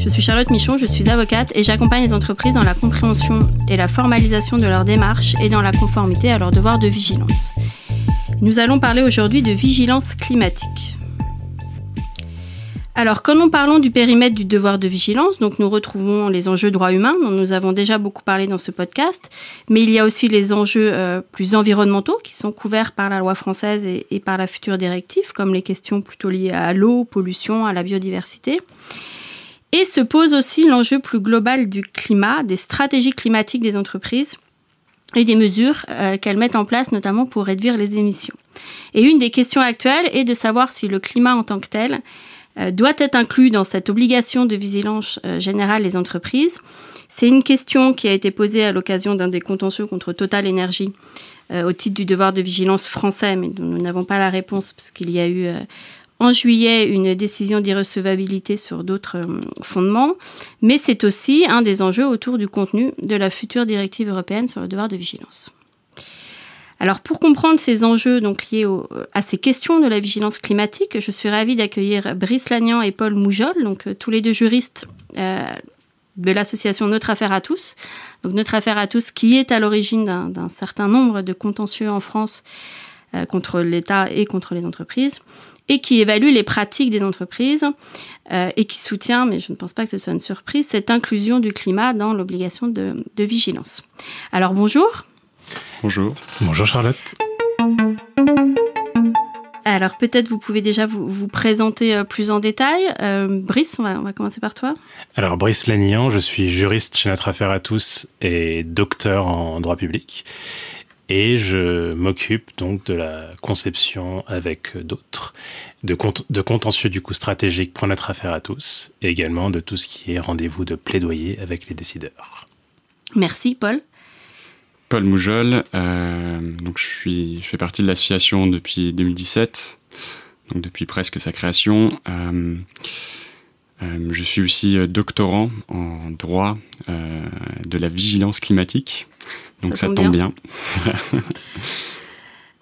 Je suis Charlotte Michon, je suis avocate et j'accompagne les entreprises dans la compréhension et la formalisation de leurs démarches et dans la conformité à leurs devoirs de vigilance. Nous allons parler aujourd'hui de vigilance climatique. Alors, quand nous parlons du périmètre du devoir de vigilance, donc nous retrouvons les enjeux droits humains, dont nous avons déjà beaucoup parlé dans ce podcast, mais il y a aussi les enjeux euh, plus environnementaux qui sont couverts par la loi française et, et par la future directive, comme les questions plutôt liées à l'eau, pollution, à la biodiversité. Et se pose aussi l'enjeu plus global du climat, des stratégies climatiques des entreprises et des mesures euh, qu'elles mettent en place notamment pour réduire les émissions. Et une des questions actuelles est de savoir si le climat en tant que tel euh, doit être inclus dans cette obligation de vigilance euh, générale des entreprises. C'est une question qui a été posée à l'occasion d'un des contentieux contre Total Energy au titre du devoir de vigilance français, mais nous n'avons pas la réponse parce qu'il y a eu en juillet une décision d'irrecevabilité sur d'autres euh, fondements, mais c'est aussi un des enjeux autour du contenu de la future directive européenne sur le devoir de vigilance. Alors pour comprendre ces enjeux donc liés à ces questions de la vigilance climatique, je suis ravie d'accueillir Brice Lagnan et Paul Moujol, euh, tous les deux juristes euh, de l'association Notre Affaire à tous. Donc Notre Affaire à tous qui est à l'origine d'un certain nombre de contentieux en France contre l'État et contre les entreprises et qui évalue les pratiques des entreprises euh, et qui soutient, mais je ne pense pas que ce soit une surprise, cette inclusion du climat dans l'obligation de, vigilance. Alors bonjour. Bonjour. Bonjour Charlotte. Alors peut-être vous pouvez déjà vous, présenter euh, plus en détail. Euh, Brice, on va, on va, commencer par toi. Alors Brice Lagnan, je suis juriste chez Notre Affaire à tous et docteur en droit public et je m'occupe donc de la conception avec d'autres de, de contentieux du coup stratégique pour notre affaire à tous et également de tout ce qui est rendez-vous de plaidoyer avec les décideurs. Merci Paul. Paul Moujol, euh, donc je, suis, je fais partie de l'association depuis 2017, donc depuis presque sa création. Euh, euh, je suis aussi doctorant en droit de la vigilance climatique. Donc ça, tombe bien.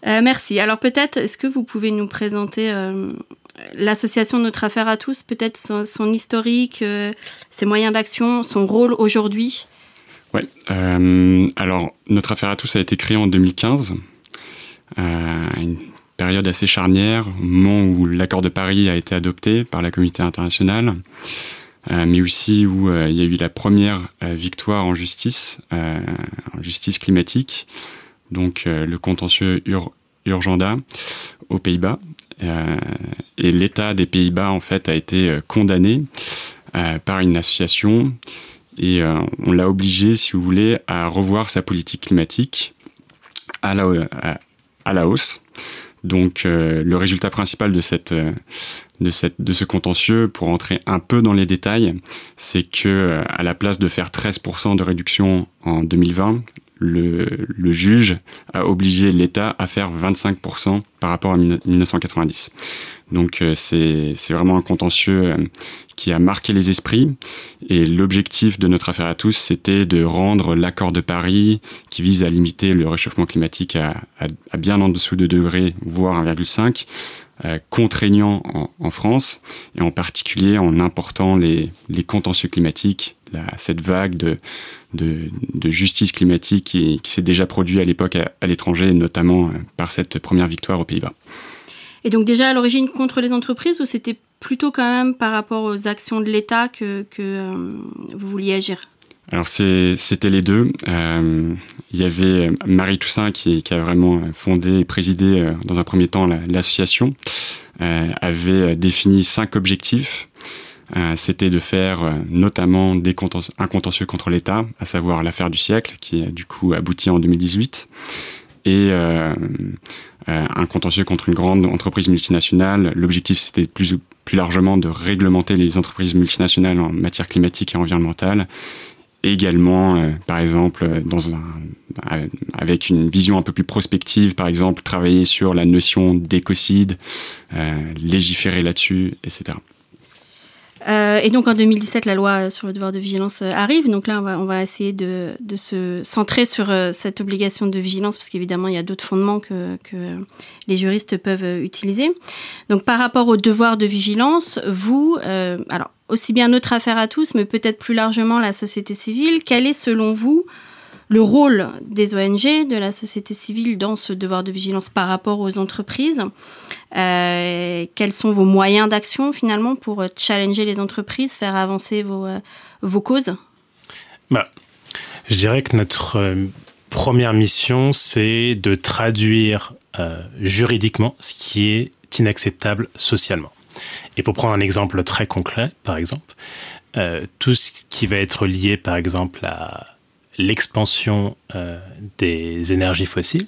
Euh, merci. Alors peut-être, est-ce que vous pouvez nous présenter euh, l'association Notre Affaire à tous, peut-être son, historique, euh, ses moyens d'action, son rôle aujourd'hui? Oui. alors Notre Affaire à tous a été créée en 2015, une période assez charnière, au moment où l'accord de Paris a été adopté par la communauté internationale. Euh, mais aussi où euh, il y a eu la première euh, victoire en justice, en justice climatique, donc le contentieux Urgenda aux Pays-Bas. et l'État des Pays-Bas en fait a été condamné par une association et on l'a obligé, si vous voulez, à revoir sa politique climatique à la, hausse. Donc le résultat principal de cette de cette de ce contentieux pour entrer un peu dans les détails, c'est que euh, à la place de faire 13% de réduction en 2020, le, le juge a obligé l'État à faire 25% par rapport à 1990. Donc c'est c'est vraiment un contentieux qui a marqué les esprits. Et l'objectif de notre affaire à tous, c'était de rendre l'accord de Paris, qui vise à limiter le réchauffement climatique à, à, bien en dessous de degrés, voire 1,5, euh, contraignant en, France, et en particulier en important les, les contentieux climatiques, cette vague de, de, justice climatique qui, s'est déjà produite à l'époque à, l'étranger, notamment euh, par cette première victoire aux Pays-Bas. Et donc déjà à l'origine contre les entreprises ou c'était plutôt quand même par rapport aux actions de l'État que, que euh, vous vouliez agir? Alors c'était les deux. Euh, il y avait Marie Toussaint qui, a vraiment fondé et présidé euh, dans un premier temps l'association, euh, avait défini cinq objectifs. Euh, C'était de faire notamment des un contentieux contre l'État, à savoir l'affaire du siècle, qui a du coup abouti en 2018, et un contentieux contre une grande entreprise multinationale. L'objectif c'était plus plus largement de réglementer les entreprises multinationales en matière climatique et environnementale également, par exemple, dans un, avec une vision un peu plus prospective, par exemple, travailler sur la notion d'écocide, légiférer là-dessus, etc. Euh, et donc en 2017, la loi sur le devoir de vigilance euh, arrive. Donc là, on va, on va essayer de, de, se centrer sur euh, cette obligation de vigilance parce qu'évidemment, il y a d'autres fondements que, que, les juristes peuvent utiliser. Donc par rapport au devoir de vigilance, vous, alors aussi bien notre affaire à tous, mais peut-être plus largement la société civile, quel est selon vous le rôle des ONG, de la société civile dans ce devoir de vigilance par rapport aux entreprises. Euh, quels sont vos moyens d'action finalement pour challenger les entreprises, faire avancer vos, euh, vos causes? Bah, Je dirais que notre euh, première mission, c'est de traduire juridiquement ce qui est inacceptable socialement. Et pour prendre un exemple très concret, par exemple, tout ce qui va être lié, par exemple, à l'expansion euh, des énergies fossiles,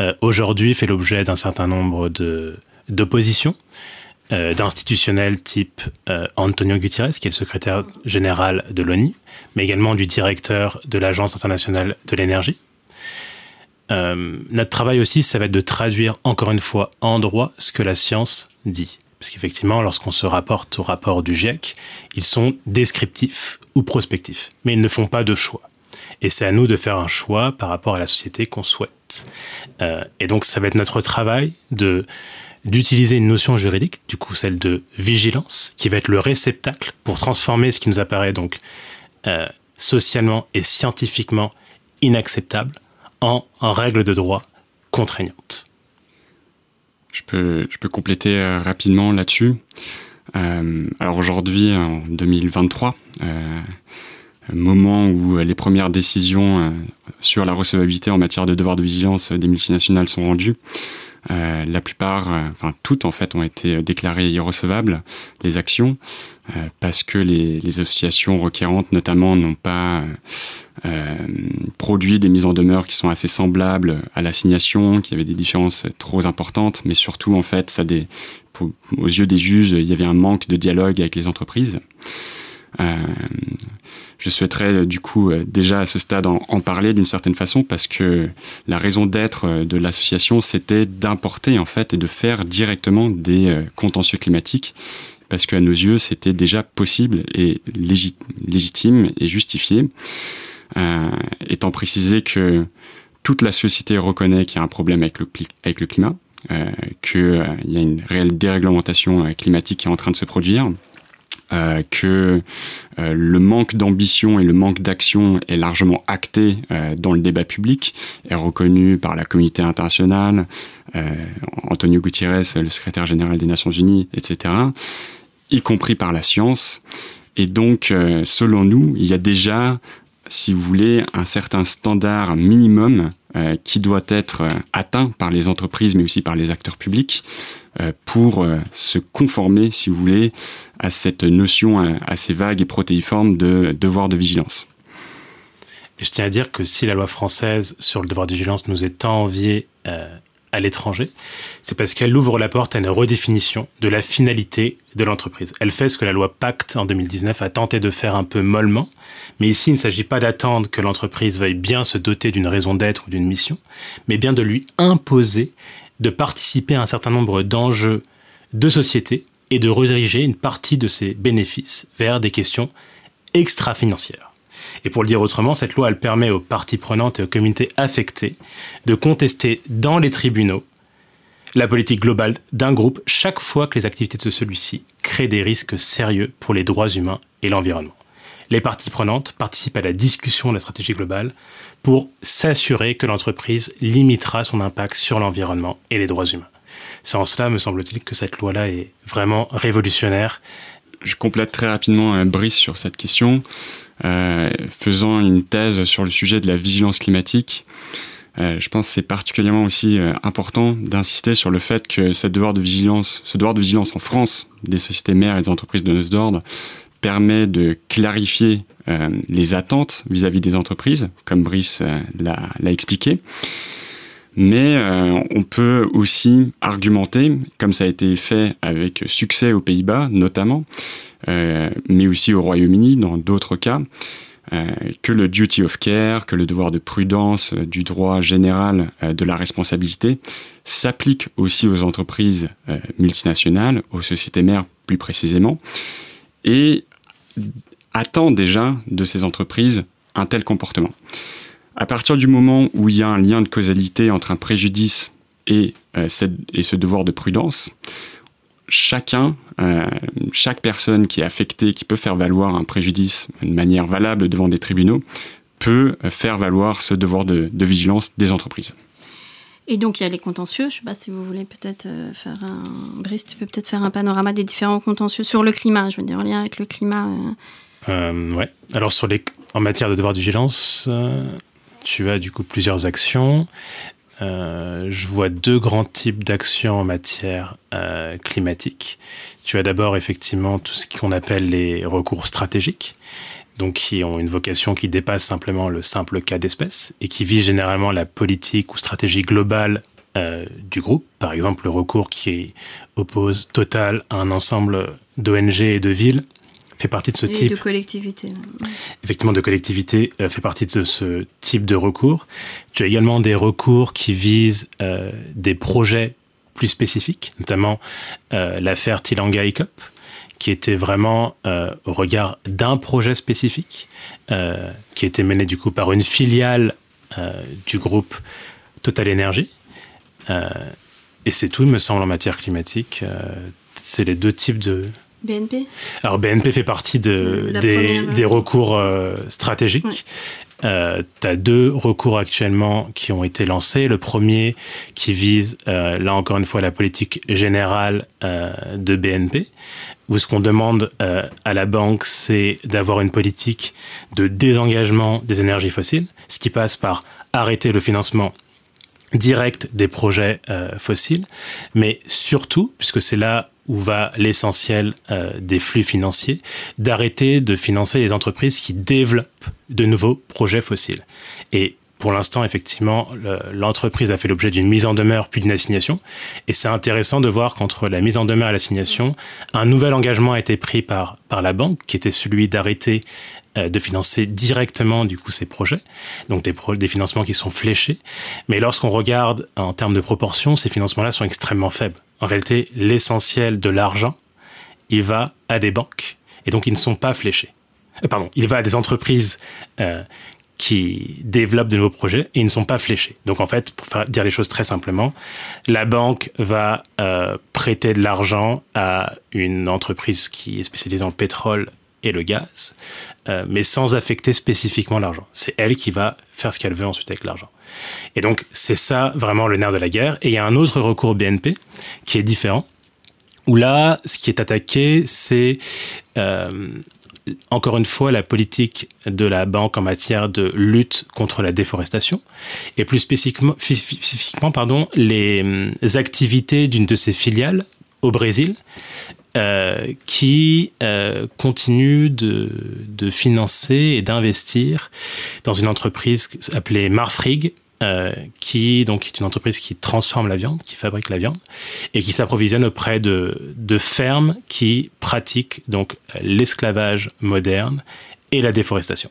euh, aujourd'hui fait l'objet d'un certain nombre d'oppositions euh, d'institutionnels type Antonio Gutiérrez, qui est le secrétaire général de l'ONU, mais également du directeur de l'Agence internationale de l'énergie. notre travail aussi, ça va être de traduire encore une fois en droit ce que la science dit. Parce qu'effectivement, lorsqu'on se rapporte au rapport du GIEC, ils sont descriptifs ou prospectifs, mais ils ne font pas de choix. Et c'est à nous de faire un choix par rapport à la société qu'on souhaite. Euh, et donc, ça va être notre travail de d'utiliser une notion juridique, du coup celle de vigilance, qui va être le réceptacle pour transformer ce qui nous apparaît donc euh, socialement et scientifiquement inacceptable en, en règle de droit contraignante. Je peux, je peux compléter euh, rapidement là-dessus. alors aujourd'hui, en 2023, moment où euh, les premières décisions euh, sur la recevabilité en matière de devoir de vigilance des multinationales sont rendues. Euh, la plupart, enfin toutes en fait, ont été déclarées irrecevables, les actions, parce que les, les, associations requérantes notamment n'ont pas produit des mises en demeure qui sont assez semblables à l'assignation, qui avaient des différences trop importantes, mais surtout en fait, ça des, aux yeux des juges, il y avait un manque de dialogue avec les entreprises. Euh, je souhaiterais euh, du coup euh, déjà à ce stade en, parler d'une certaine façon parce que la raison d'être de l'association c'était d'importer en fait et de faire directement des contentieux climatiques parce qu'à nos yeux c'était déjà possible et légitime et justifié. Étant précisé que toute la société reconnaît qu'il y a un problème avec le, climat, qu'il y a une réelle déréglementation climatique qui est en train de se produire, euh, que euh, le manque d'ambition et le manque d'action est largement acté euh, dans le débat public, est reconnu par la communauté internationale, Antonio Gutiérrez, le secrétaire général des Nations Unies, etc., y compris par la science. Et donc, selon nous, il y a déjà, si vous voulez, un certain standard minimum qui doit être atteint par les entreprises, mais aussi par les acteurs publics, euh, pour euh, se conformer, si vous voulez, à cette notion euh, assez vague et protéiforme de devoir de vigilance. je tiens à dire que si la loi française sur le devoir de vigilance nous est tant enviée à l'étranger, c'est parce qu'elle ouvre la porte à une redéfinition de la finalité de l'entreprise. Elle fait ce que la loi Pacte en 2019 a tenté de faire un peu mollement, mais ici il ne s'agit pas d'attendre que l'entreprise veuille bien se doter d'une raison d'être ou d'une mission, mais bien de lui imposer de participer à un certain nombre d'enjeux de société et de rediriger une partie de ses bénéfices vers des questions extra-financières. Et pour le dire autrement, cette loi, permet aux parties prenantes et aux communautés affectées de contester dans les tribunaux la politique globale d'un groupe chaque fois que les activités de celui-ci créent des risques sérieux pour les droits humains et l'environnement. Les parties prenantes participent à la discussion de la stratégie globale pour s'assurer que l'entreprise limitera son impact sur l'environnement et les droits humains. C'est en cela, me semble-t-il, que cette loi-là est vraiment révolutionnaire. Je complète très rapidement un Brice sur cette question, euh, faisant une thèse sur le sujet de la vigilance climatique. Euh, je pense que c'est particulièrement aussi euh, important d'insister sur le fait que cette devoir de vigilance, ce devoir de vigilance en France des sociétés mères et des entreprises de nos ordres permet de clarifier euh, les attentes vis-à-vis des entreprises, comme Brice euh, l'a expliqué. Mais euh, on peut aussi argumenter, comme ça a été fait avec succès aux Pays-Bas notamment, mais aussi au Royaume-Uni dans d'autres cas, que le duty of care, que le devoir de prudence du droit général de la responsabilité s'applique aussi aux entreprises multinationales, aux sociétés mères plus précisément, et attend déjà de ces entreprises un tel comportement. À partir du moment où il y a un lien de causalité entre un préjudice et, euh, et ce devoir de prudence, chacun, euh, chaque personne qui est affectée, qui peut faire valoir un préjudice de manière valable devant des tribunaux, peut faire valoir ce devoir de, vigilance des entreprises. Et donc il y a les contentieux. Je ne sais pas si vous voulez peut-être euh, faire un. Brice, tu peux peut-être faire un panorama des différents contentieux sur le climat. Je veux dire en lien avec le climat. Euh... ouais. Alors sur les, en matière de devoir de vigilance, tu as du coup plusieurs actions. Euh, je vois deux grands types d'actions en matière euh, climatique. Tu as d'abord effectivement tout ce qu'on appelle les recours stratégiques, donc qui ont une vocation qui dépasse simplement le simple cas d'espèce et qui visent généralement la politique ou stratégie globale euh, du groupe. Par exemple, le recours qui oppose Total à un ensemble d'ONG et de villes fait partie de ce type. de collectivité. Effectivement, de collectivité euh, fait partie de ce type de recours. Tu as également des recours qui visent euh, des projets plus spécifiques, notamment euh, l'affaire Tilanga ICOP, qui était vraiment au regard d'un projet spécifique, qui était mené du coup par une filiale du groupe Total Energy. et c'est tout, il me semble, en matière climatique. c'est les deux types de, BNP Alors BNP fait partie de, des, recours euh, stratégiques. Euh, tu as deux recours actuellement qui ont été lancés. Le premier qui vise, euh, là encore une fois, la politique générale de BNP, où ce qu'on demande à la banque, c'est d'avoir une politique de désengagement des énergies fossiles, ce qui passe par arrêter le financement direct des projets fossiles, mais surtout, puisque c'est là où va l'essentiel euh, des flux financiers, d'arrêter de financer les entreprises qui développent de nouveaux projets fossiles. Et pour l'instant, effectivement, l'entreprise a fait l'objet d'une mise en demeure puis d'une assignation. Et c'est intéressant de voir qu'entre la mise en demeure et l'assignation, un nouvel engagement a été pris par, par la banque, qui était celui d'arrêter euh, de financer directement du coup ces projets, donc des, des financements qui sont fléchés. Mais lorsqu'on regarde en termes de proportion, ces financements-là sont extrêmement faibles. En réalité, l'essentiel de l'argent, il va à des banques et donc ils ne sont pas fléchés. Euh, pardon, il va à des entreprises euh, qui développent de nouveaux projets et ils ne sont pas fléchés. Donc en fait, pour faire, dire les choses très simplement, la banque va euh, prêter de l'argent à une entreprise qui est spécialisée dans le pétrole et le gaz, mais sans affecter spécifiquement l'argent. C'est elle qui va faire ce qu'elle veut ensuite avec l'argent. Et donc, c'est ça vraiment le nerf de la guerre. Et il y a un autre recours BNP qui est différent, où là, ce qui est attaqué, c'est euh, encore une fois la politique de la banque en matière de lutte contre la déforestation, et plus spécifiquement, spécifiquement pardon, les euh, activités d'une de ses filiales au Brésil, euh, qui euh, continue de, financer et d'investir dans une entreprise appelée Marfrig, euh, qui donc est une entreprise qui transforme la viande, qui fabrique la viande, et qui s'approvisionne auprès de, de, fermes qui pratiquent donc l'esclavage moderne et la déforestation.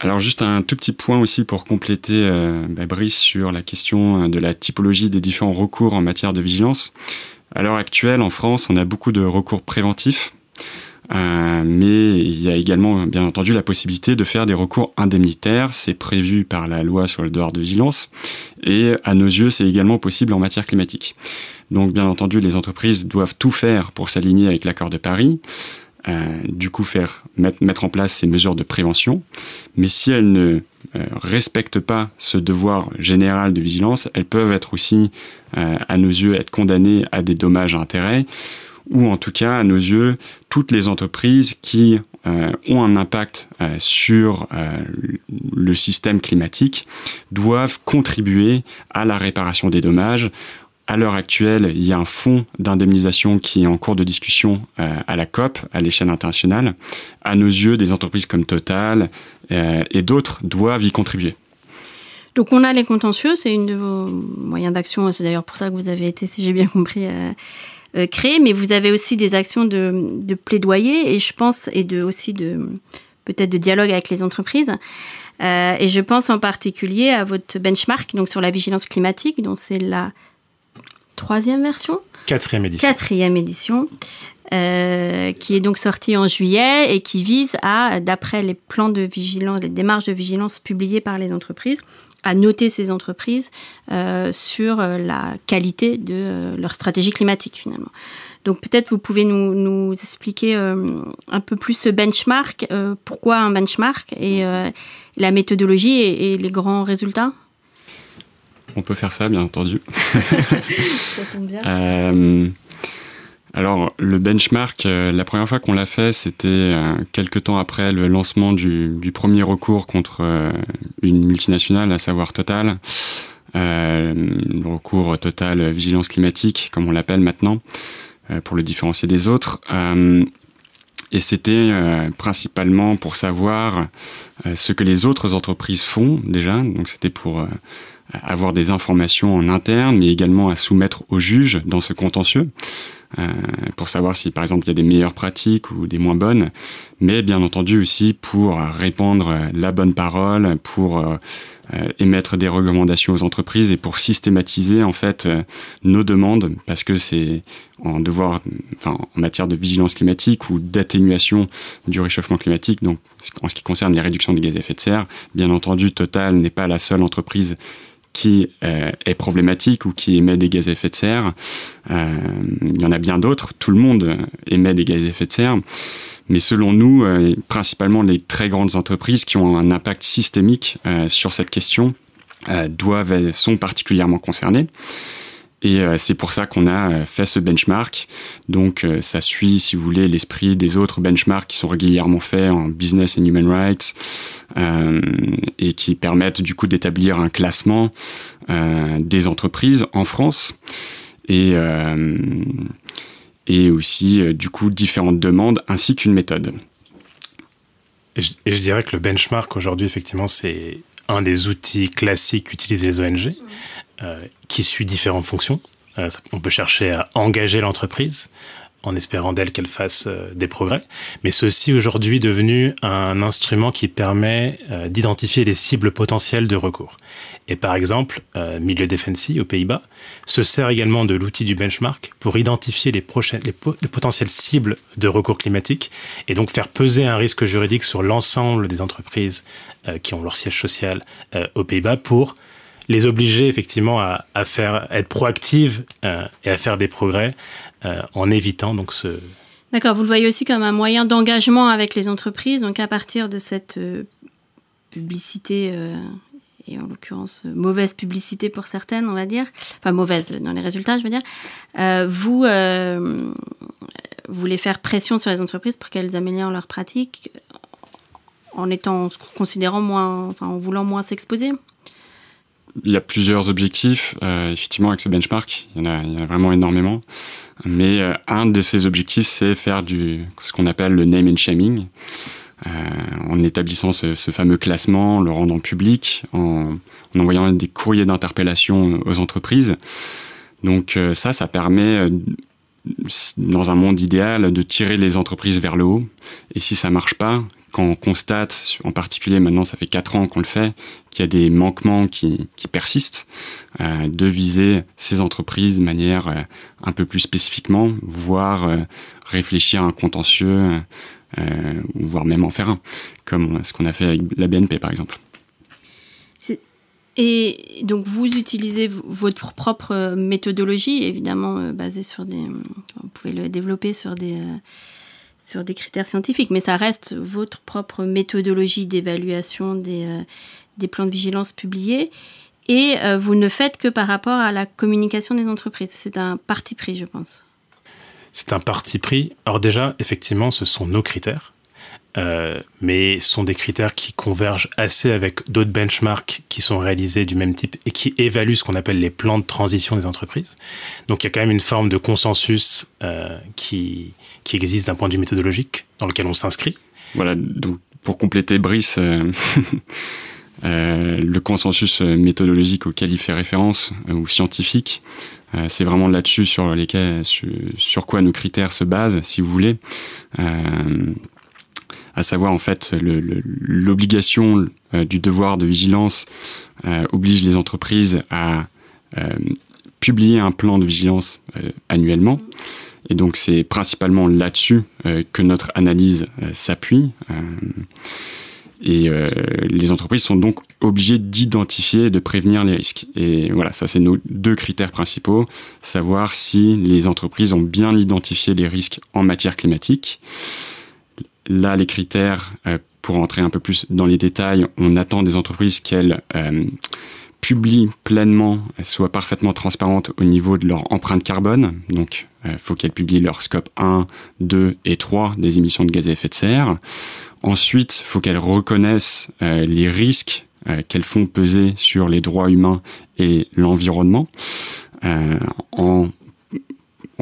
Alors juste un tout petit point aussi pour compléter euh, bah, Brice sur la question de la typologie des différents recours en matière de vigilance. À l'heure actuelle, en France, on a beaucoup de recours préventifs, euh, mais il y a également, bien entendu, la possibilité de faire des recours indemnitaires. C'est prévu par la loi sur le devoir de vigilance, et à nos yeux, c'est également possible en matière climatique. Donc, bien entendu, les entreprises doivent tout faire pour s'aligner avec l'accord de Paris. Euh, du coup faire mettre, en place ces mesures de prévention. Mais si elles ne euh, respectent pas ce devoir général de vigilance, elles peuvent être aussi, euh, à nos yeux, être condamnées à des dommages à intérêts, ou en tout cas, à nos yeux, toutes les entreprises qui ont un impact sur le système climatique doivent contribuer à la réparation des dommages à l'heure actuelle, il y a un fonds d'indemnisation qui est en cours de discussion euh, à la COP, à l'échelle internationale. À nos yeux, des entreprises comme Total euh, et d'autres doivent y contribuer. Donc on a les contentieux, c'est une de vos moyens d'action, c'est d'ailleurs pour ça que vous avez été, si j'ai bien compris, euh, créé, mais vous avez aussi des actions de, plaidoyer et je pense, et de, aussi de peut-être de dialogue avec les entreprises. Et je pense en particulier à votre benchmark donc sur la vigilance climatique, dont c'est la troisième version. Quatrième édition. Quatrième édition. Euh, qui est donc sorti en juillet et qui vise à, d'après les plans de vigilance, les démarches de vigilance publiées par les entreprises, à noter ces entreprises euh, sur euh, la qualité de euh, leur stratégie climatique finalement. Donc peut-être vous pouvez nous, nous expliquer un peu plus ce benchmark, pourquoi un benchmark et la méthodologie et, et, les grands résultats? On peut faire ça bien entendu. ça tombe bien. Alors, le benchmark, euh, la première fois qu'on l'a fait, c'était euh, quelques temps après le lancement du, du premier recours contre euh, une multinationale, à savoir Total. Euh, le recours Total Vigilance Climatique, comme on l'appelle maintenant, euh, pour le différencier des autres. et c'était principalement pour savoir ce que les autres entreprises font déjà. Donc, c'était pour avoir des informations en interne, mais également à soumettre au juge dans ce contentieux. Euh, pour savoir si par exemple il y a des meilleures pratiques ou des moins bonnes, mais bien entendu aussi pour répandre la bonne parole, pour euh, émettre des recommandations aux entreprises et pour systématiser en fait euh, nos demandes parce que c'est en devoir enfin en matière de vigilance climatique ou d'atténuation du réchauffement climatique donc en ce qui concerne les réductions des gaz à effet de serre bien entendu Total n'est pas la seule entreprise qui euh, est problématique ou qui émet des gaz à effet de serre. Euh, il y en a bien d'autres. Tout le monde émet des gaz à effet de serre. Mais selon nous, euh, principalement les très grandes entreprises qui ont un impact systémique sur cette question doivent sont particulièrement concernées. Et euh, c'est pour ça qu'on a euh, fait ce benchmark. Donc euh, ça suit, si vous voulez, l'esprit des autres benchmarks qui sont régulièrement faits en business and human rights et qui permettent du coup d'établir un classement des entreprises en France et et aussi du coup différentes demandes ainsi qu'une méthode. Et je, et je dirais que le benchmark aujourd'hui, effectivement, c'est un des outils classiques utilisés les ONG. Euh, qui suit différentes fonctions. Euh, on peut chercher à engager l'entreprise en espérant d'elle qu'elle fasse euh, des progrès, mais aussi aujourd'hui devenu un instrument qui permet d'identifier les cibles potentielles de recours. Et par exemple, Milieu Defensi aux Pays-Bas se sert également de l'outil du benchmark pour identifier les, les, les potentielles cibles de recours climatique et donc faire peser un risque juridique sur l'ensemble des entreprises qui ont leur siège social aux Pays-Bas pour les obliger effectivement à, faire être proactive euh, et à faire des progrès euh, en évitant donc ce D'accord, vous le voyez aussi comme un moyen d'engagement avec les entreprises, donc à partir de cette euh, publicité, et en l'occurrence mauvaise publicité pour certaines, on va dire, enfin mauvaise dans les résultats, je veux dire, vous voulez faire pression sur les entreprises pour qu'elles améliorent leurs pratiques en étant, considérant moins, enfin en voulant moins s'exposer? Il y a plusieurs objectifs. Euh, effectivement, avec ce benchmark, il y, en a, il y en a vraiment énormément. Mais euh, un de ces objectifs, c'est faire du ce qu'on appelle le name and shaming, euh, en établissant ce, ce, fameux classement, le rendant public, en, en envoyant des courriers d'interpellation aux entreprises. Donc euh, ça, ça permet, euh, dans un monde idéal, de tirer les entreprises vers le haut. Et si ça marche pas, quand on constate, en particulier maintenant ça fait quatre ans qu'on le fait, qu'il y a des manquements qui, qui persistent, euh, de viser ces entreprises de manière euh, un peu plus spécifiquement, voire euh, réfléchir à un contentieux, euh, voire même en faire un, comme ce qu'on a fait avec la BNP par exemple. Et donc vous utilisez votre propre méthodologie, évidemment euh, basée sur des... Vous pouvez le développer sur des... Euh, sur des critères scientifiques, mais ça reste votre propre méthodologie d'évaluation des, euh, des plans de vigilance publiés. Et euh, vous ne faites que par rapport à la communication des entreprises. C'est un parti pris, je pense. C'est un parti pris. Alors déjà, effectivement, ce sont nos critères. Euh, mais ce sont des critères qui convergent assez avec d'autres benchmarks qui sont réalisés du même type et qui évaluent ce qu'on appelle les plans de transition des entreprises. Donc il y a quand même une forme de consensus euh, qui, qui existe d'un point de vue méthodologique dans lequel on s'inscrit. Voilà, pour compléter Brice, euh, le consensus méthodologique auquel il fait référence, ou scientifique, c'est vraiment là-dessus sur, sur, quoi nos critères se basent, si vous voulez. À savoir en fait l'obligation du devoir de vigilance oblige les entreprises à publier un plan de vigilance annuellement. Et donc c'est principalement là-dessus que notre analyse s'appuie. Et euh, les entreprises sont donc obligées d'identifier et de prévenir les risques. Et voilà, ça c'est nos deux critères principaux, savoir si les entreprises ont bien identifié les risques en matière climatique. Là, les critères, euh, pour entrer un peu plus dans les détails, on attend des entreprises qu'elles euh, publient pleinement, soient parfaitement transparentes au niveau de leur empreinte carbone. Donc, il faut qu'elles publient leur scope 1, 2 et 3 des émissions de gaz à effet de serre. Ensuite, il faut qu'elles reconnaissent euh, les risques euh, qu'elles font peser sur les droits humains et l'environnement, euh, en,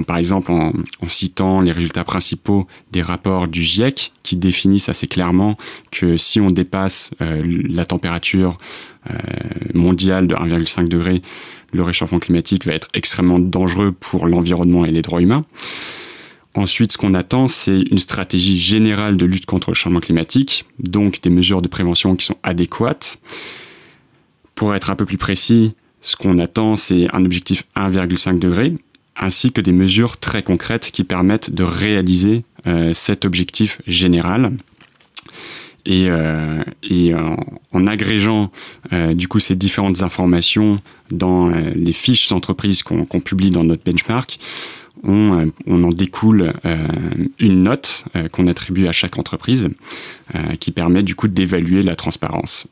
par exemple en, citant les résultats principaux des rapports du GIEC qui définissent assez clairement que si on dépasse la température mondiale de 1,5 degré, le réchauffement climatique va être extrêmement dangereux pour l'environnement et les droits humains. Ensuite, ce qu'on attend, c'est une stratégie générale de lutte contre le changement climatique, donc des mesures de prévention qui sont adéquates. Pour être un peu plus précis, ce qu'on attend, c'est un objectif 1,5 degré, ainsi que des mesures très concrètes qui permettent de réaliser euh, cet objectif général. Et, euh, en, agrégeant euh, du coup ces différentes informations dans les fiches d'entreprise qu'on publie dans notre benchmark, on, on en découle euh, une note euh, qu'on attribue à chaque entreprise euh, qui permet du coup d'évaluer la transparence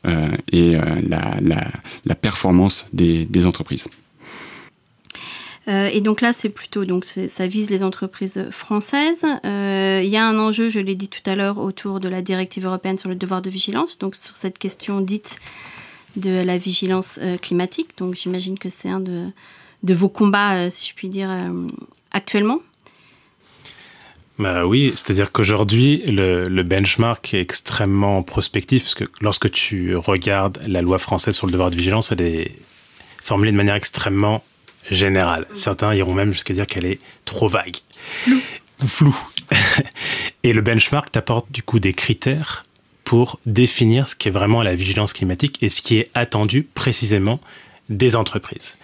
et la, la, la, performance des, des entreprises. Et donc là, c'est plutôt donc ça vise les entreprises françaises. Il y a un enjeu, je l'ai dit tout à l'heure, autour de la directive européenne sur le devoir de vigilance. Donc sur cette question dite de la vigilance climatique. Donc j'imagine que c'est un de, de vos combats, si je puis dire, actuellement bah oui, c'est-à-dire qu'aujourd'hui, le, benchmark est extrêmement prospectif, parce que lorsque tu regardes la loi française sur le devoir de vigilance, elle est formulée de manière extrêmement générale. Certains iront même jusqu'à dire qu'elle est trop vague. Flou. Flou. Et le benchmark t'apporte du coup des critères pour définir ce qui est vraiment la vigilance climatique et ce qui est attendu précisément des entreprises.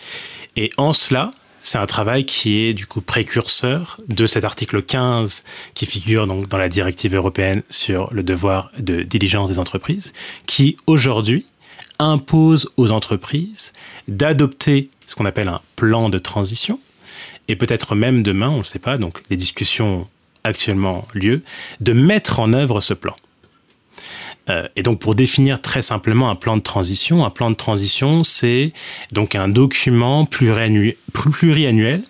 Et en cela, c'est un travail qui est du coup précurseur de cet article 15 qui figure donc dans la directive européenne sur le devoir de diligence des entreprises, qui aujourd'hui impose aux entreprises d'adopter ce qu'on appelle un plan de transition, et peut-être même demain, on ne sait pas, donc les discussions actuellement lieu, de mettre en œuvre ce plan. Euh, et donc pour définir très simplement un plan de transition, un plan de transition, c'est donc un document pluriannuel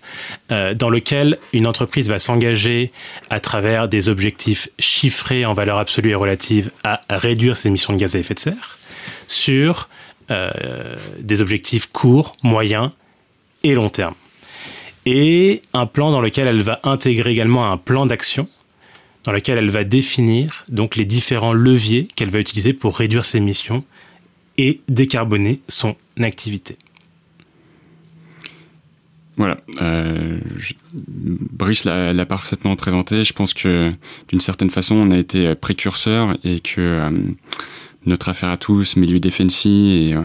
euh, dans lequel une entreprise va s'engager à travers des objectifs chiffrés en valeur absolue et relative à réduire ses émissions de gaz à effet de serre sur euh, des objectifs courts, moyens et long terme. Et un plan dans lequel elle va intégrer également un plan d'action dans laquelle elle va définir donc les différents leviers qu'elle va utiliser pour réduire ses émissions et décarboner son activité. Voilà, euh, Brice l'a parfaitement présenté. Je pense que d'une certaine façon, on a été précurseur et que euh, notre affaire à tous, Milieu Defensi et euh,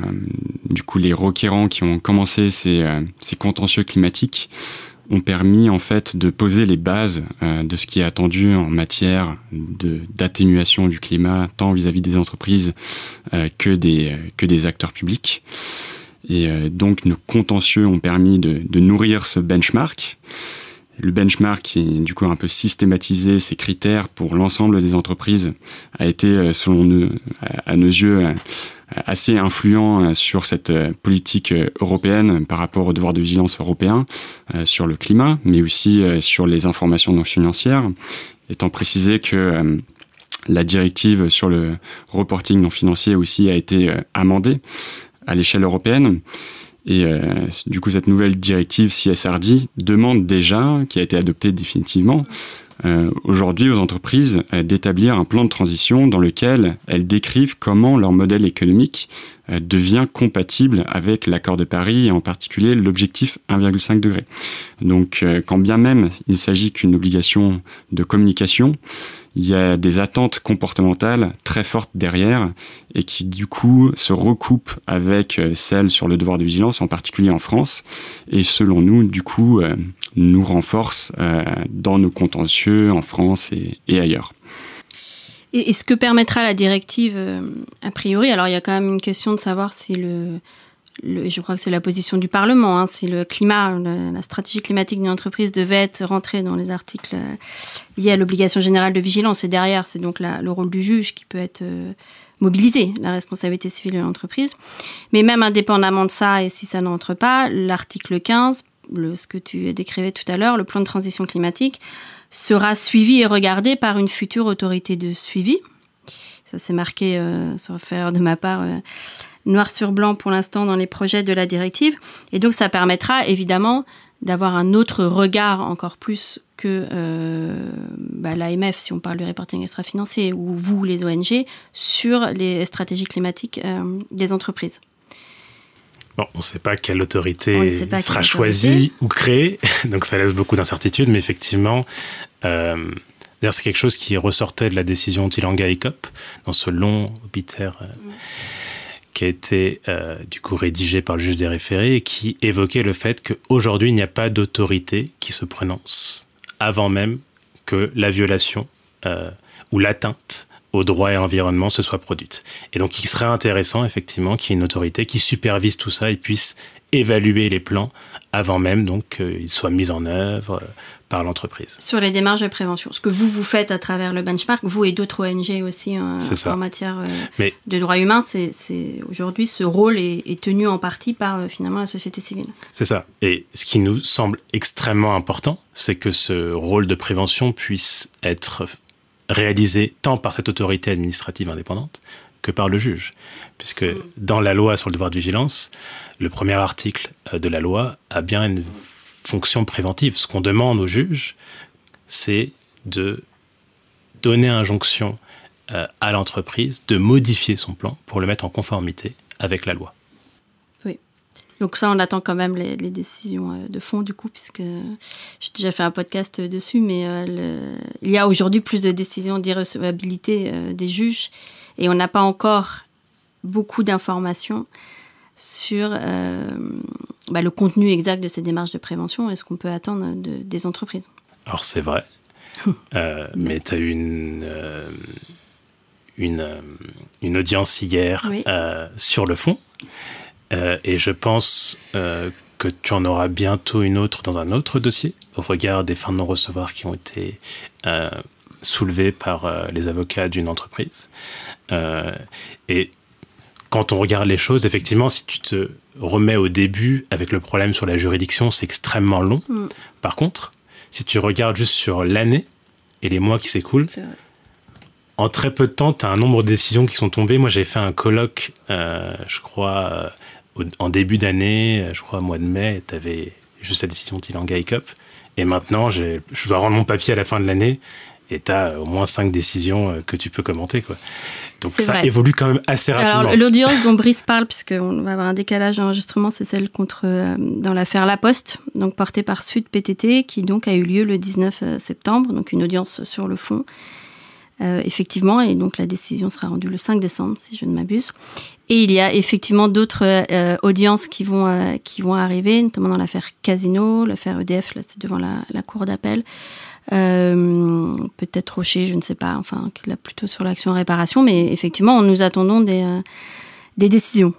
du coup les requérants qui ont commencé ces, ces contentieux climatiques ont permis en fait de poser les bases euh, de ce qui est attendu en matière d'atténuation du climat, tant vis-à-vis des entreprises euh, que des que des acteurs publics. Et euh, donc nos contentieux ont permis de, de nourrir ce benchmark. Le benchmark qui du coup un peu systématisé ces critères pour l'ensemble des entreprises a été selon nous à nos yeux assez influent euh, sur cette euh, politique euh, européenne par rapport au devoir de vigilance européen sur le climat, mais aussi sur les informations non financières, étant précisé que la directive sur le reporting non financier aussi a été amendée à l'échelle européenne. Et du coup, cette nouvelle directive CSRD demande déjà, qui a été adoptée définitivement, euh, aujourd'hui aux entreprises d'établir un plan de transition dans lequel elles décrivent comment leur modèle économique euh, devient compatible avec l'accord de Paris et en particulier l'objectif 1,5 degré. Donc euh, quand bien même il ne s'agit qu'une obligation de communication, il y a des attentes comportementales très fortes derrière et qui du coup se recoupent avec euh, celles sur le devoir de vigilance, en particulier en France, et selon nous, du coup, nous renforcent dans nos contentieux en France et, ailleurs. Et, ce que permettra la directive, euh, a priori, alors il y a quand même une question de savoir si le, je crois que c'est la position du Parlement, hein, si le climat, la stratégie climatique d'une entreprise devait être rentrée dans les articles euh, liés à l'obligation générale de vigilance. Et derrière, c'est donc le rôle du juge qui peut être euh, mobilisé, la responsabilité civile de l'entreprise. Mais même indépendamment de ça, et si ça n'entre pas, l'article 15, le, ce que tu décrivais tout à l'heure, le plan de transition climatique, sera suivi et regardé par une future autorité de suivi. Ça c'est marqué, euh, sur faire de ma part, euh, noir sur blanc pour l'instant dans les projets de la directive. Et donc ça permettra évidemment d'avoir un autre regard encore plus que euh, bah, l'AMF, si on parle du reporting extra-financier, ou vous, les ONG, sur les stratégies climatiques euh, des entreprises. Bon, on ne sait pas quelle autorité sera choisie ou créée, donc ça laisse beaucoup d'incertitudes, mais effectivement, euh, d'ailleurs c'est quelque chose qui ressortait de la décision Tilanga et COP, dans ce long obitaire euh, qui a été euh, du coup rédigé par le juge des référés et qui évoquait le fait qu'aujourd'hui il n'y a pas d'autorité qui se prononce avant même que la violation ou l'atteinte au droit et à l'environnement se soit produite. Et donc il serait intéressant effectivement qu'il y ait une autorité qui supervise tout ça et puisse évaluer les plans avant même donc qu'ils soient mis en œuvre euh, par l'entreprise. Sur les démarches de prévention, ce que vous vous faites à travers le benchmark, vous et d'autres ONG aussi euh, en matière euh, de droits humains, c'est aujourd'hui ce rôle est, tenu en partie par finalement la société civile. C'est ça. Et ce qui nous semble extrêmement important, c'est que ce rôle de prévention puisse être réalisé tant par cette autorité administrative indépendante que par le juge. Puisque dans la loi sur le devoir de vigilance, le premier article euh, de la loi a bien une fonction préventive. Ce qu'on demande au juge, c'est de donner injonction euh, à l'entreprise de modifier son plan pour le mettre en conformité avec la loi. Donc ça, on attend quand même les, décisions euh, de fond du coup, puisque j'ai déjà fait un podcast dessus, mais il y a aujourd'hui plus de décisions d'irrecevabilité des juges, et on n'a pas encore beaucoup d'informations sur bah, le contenu exact de ces démarches de prévention et ce qu'on peut attendre des entreprises. Alors c'est vrai, mais tu as eu une, une, une, audience hier sur le fond. Euh, et je pense euh, que tu en auras bientôt une autre dans un autre dossier, au regard des fins de non-recevoir qui ont été euh, soulevées par les avocats d'une entreprise. et quand on regarde les choses, effectivement, si tu te remets au début avec le problème sur la juridiction, c'est extrêmement long. Mm. Par contre, si tu regardes juste sur l'année et les mois qui s'écoulent, en très peu de temps, tu as un nombre de décisions qui sont tombées. Moi, j'ai fait un colloque, je crois, en début d'année, je crois au mois de mai, tu avais juste la décision Tilanga et Cup. Et maintenant, je dois rendre mon papier à la fin de l'année et tu as au moins cinq décisions euh, que tu peux commenter. Quoi. Donc ça évolue quand même assez rapidement. Alors l'audience dont Brice parle, puisqu'on va avoir un décalage d'enregistrement, c'est celle contre, euh, dans l'affaire La Poste, donc portée par Sud PTT, qui donc a eu lieu le 19 euh, septembre, donc une audience sur le fond. Euh, effectivement, et donc la décision sera rendue le 5 décembre, si je ne m'abuse. Et il y a effectivement d'autres euh, audiences qui vont, euh, qui vont arriver, notamment dans l'affaire Casino, l'affaire EDF, là c'est devant la, la cour d'appel. Peut-être Rocher, je ne sais pas, enfin, là plutôt sur l'action réparation, mais effectivement, nous attendons des, des décisions.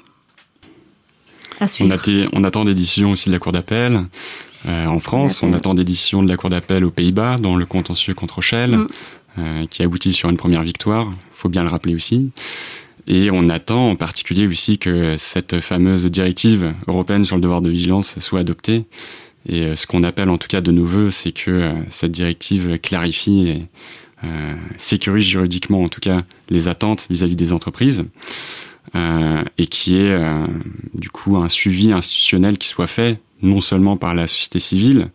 À suivre. On, on, attend des décisions aussi de la cour d'appel. en France, on attend des décisions de la Cour d'appel aux Pays-Bas dans le contentieux contre Shell. Mm. Euh, qui aboutit sur une première victoire, faut bien le rappeler aussi. Et on attend en particulier aussi que cette fameuse directive européenne sur le devoir de vigilance soit adoptée. Et euh, ce qu'on appelle en tout cas de nos voeux, c'est que euh, cette directive clarifie et sécurise juridiquement en tout cas les attentes vis-à-vis des entreprises. et qui est du coup un suivi institutionnel qui soit fait non seulement par la société civile,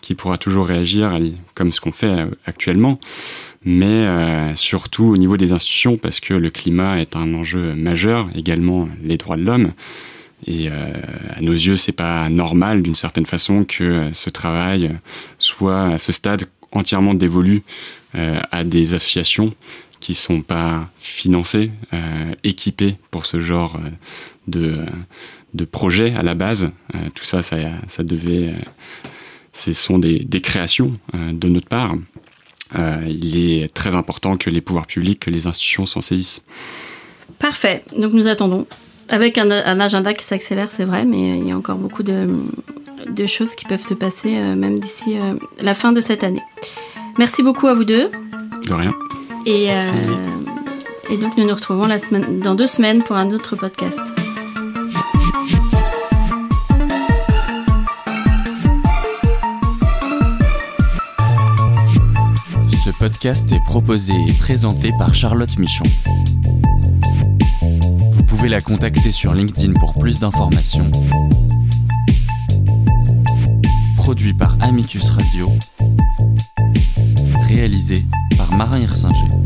qui pourra toujours réagir comme ce qu'on fait actuellement, mais surtout au niveau des institutions, parce que le climat est un enjeu majeur, également les droits de l'homme. Et à nos yeux, c'est pas normal d'une certaine façon que ce travail soit à ce stade entièrement dévolu à des associations qui sont pas financées, équipées pour ce genre de de projets à la base. Euh, tout ça, ça, ça devait, euh, ce sont des, des créations euh, de notre part. il est très important que les pouvoirs publics, que les institutions s'en saisissent. Parfait. Donc nous attendons. Avec un, un agenda qui s'accélère, c'est vrai, mais il y a encore beaucoup de, de choses qui peuvent se passer même d'ici la fin de cette année. Merci beaucoup à vous deux. De rien. Et, et donc nous nous retrouvons la semaine, dans deux semaines pour un autre podcast. Ce podcast est proposé et présenté par Charlotte Michon. Vous pouvez la contacter sur LinkedIn pour plus d'informations. Produit par Amicus Radio. Réalisé par Marin Hirsinger.